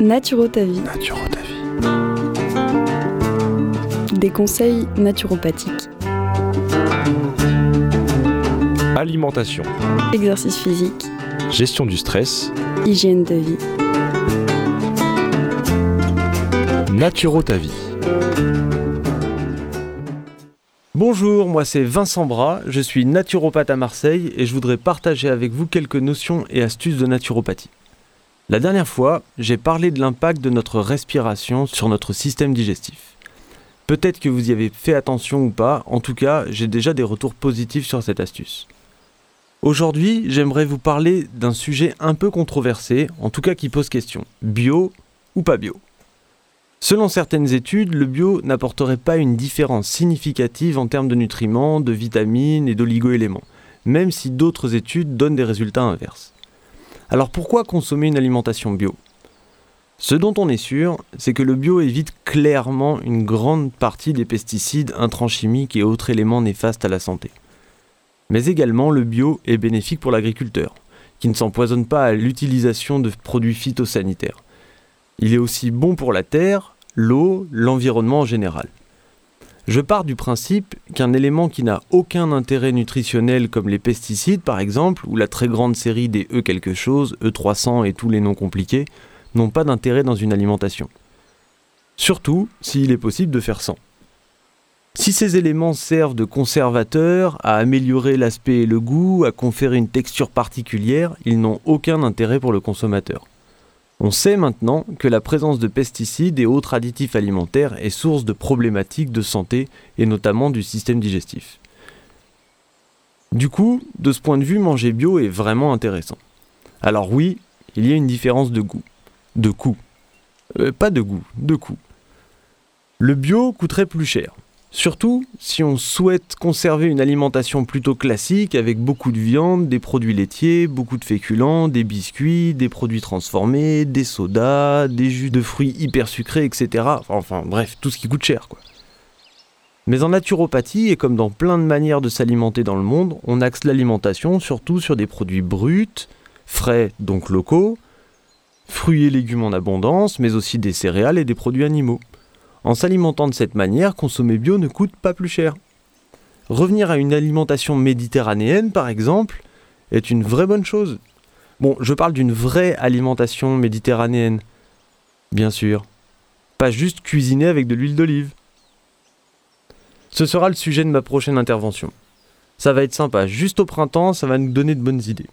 Naturo ta vie. Naturo ta vie. Des conseils naturopathiques. Alimentation. Exercice physique. Gestion du stress. Hygiène de vie. Naturo ta vie. Bonjour, moi c'est Vincent Bras, je suis naturopathe à Marseille et je voudrais partager avec vous quelques notions et astuces de naturopathie. La dernière fois, j'ai parlé de l'impact de notre respiration sur notre système digestif. Peut-être que vous y avez fait attention ou pas, en tout cas, j'ai déjà des retours positifs sur cette astuce. Aujourd'hui, j'aimerais vous parler d'un sujet un peu controversé, en tout cas qui pose question. Bio ou pas bio? Selon certaines études, le bio n'apporterait pas une différence significative en termes de nutriments, de vitamines et d'oligo-éléments, même si d'autres études donnent des résultats inverses. Alors pourquoi consommer une alimentation bio? Ce dont on est sûr, c'est que le bio évite clairement une grande partie des pesticides, intrants chimiques et autres éléments néfastes à la santé. Mais également, le bio est bénéfique pour l'agriculteur, qui ne s'empoisonne pas à l'utilisation de produits phytosanitaires. Il est aussi bon pour la terre, l'eau, l'environnement en général. Je pars du principe qu'un élément qui n'a aucun intérêt nutritionnel comme les pesticides par exemple, ou la très grande série des E quelque chose, E300 et tous les noms compliqués, n'ont pas d'intérêt dans une alimentation. Surtout s'il est possible de faire sans. Si ces éléments servent de conservateurs, à améliorer l'aspect et le goût, à conférer une texture particulière, ils n'ont aucun intérêt pour le consommateur. On sait maintenant que la présence de pesticides et autres additifs alimentaires est source de problématiques de santé et notamment du système digestif. Du coup, de ce point de vue, manger bio est vraiment intéressant. Alors oui, il y a une différence de goût. De coût. Euh, pas de goût, de coût. Le bio coûterait plus cher. Surtout si on souhaite conserver une alimentation plutôt classique avec beaucoup de viande, des produits laitiers, beaucoup de féculents, des biscuits, des produits transformés, des sodas, des jus de fruits hyper sucrés, etc. Enfin bref, tout ce qui coûte cher. Mais en naturopathie, et comme dans plein de manières de s'alimenter dans le monde, on axe l'alimentation surtout sur des produits bruts, frais donc locaux, fruits et légumes en abondance, mais aussi des céréales et des produits animaux. En s'alimentant de cette manière, consommer bio ne coûte pas plus cher. Revenir à une alimentation méditerranéenne, par exemple, est une vraie bonne chose. Bon, je parle d'une vraie alimentation méditerranéenne. Bien sûr. Pas juste cuisiner avec de l'huile d'olive. Ce sera le sujet de ma prochaine intervention. Ça va être sympa, juste au printemps, ça va nous donner de bonnes idées.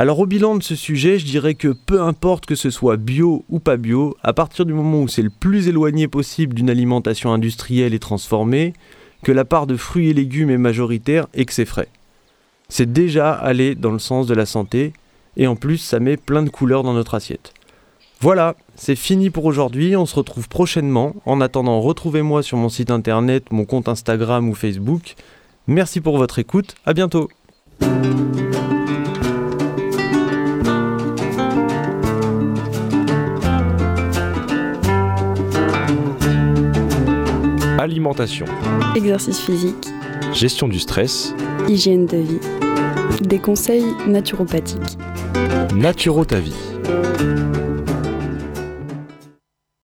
Alors au bilan de ce sujet, je dirais que peu importe que ce soit bio ou pas bio, à partir du moment où c'est le plus éloigné possible d'une alimentation industrielle et transformée, que la part de fruits et légumes est majoritaire et que c'est frais. C'est déjà aller dans le sens de la santé, et en plus ça met plein de couleurs dans notre assiette. Voilà, c'est fini pour aujourd'hui, on se retrouve prochainement. En attendant, retrouvez-moi sur mon site internet, mon compte Instagram ou Facebook. Merci pour votre écoute, à bientôt Alimentation. Exercice physique. Gestion du stress. Hygiène de vie. Des conseils naturopathiques. Naturo ta vie.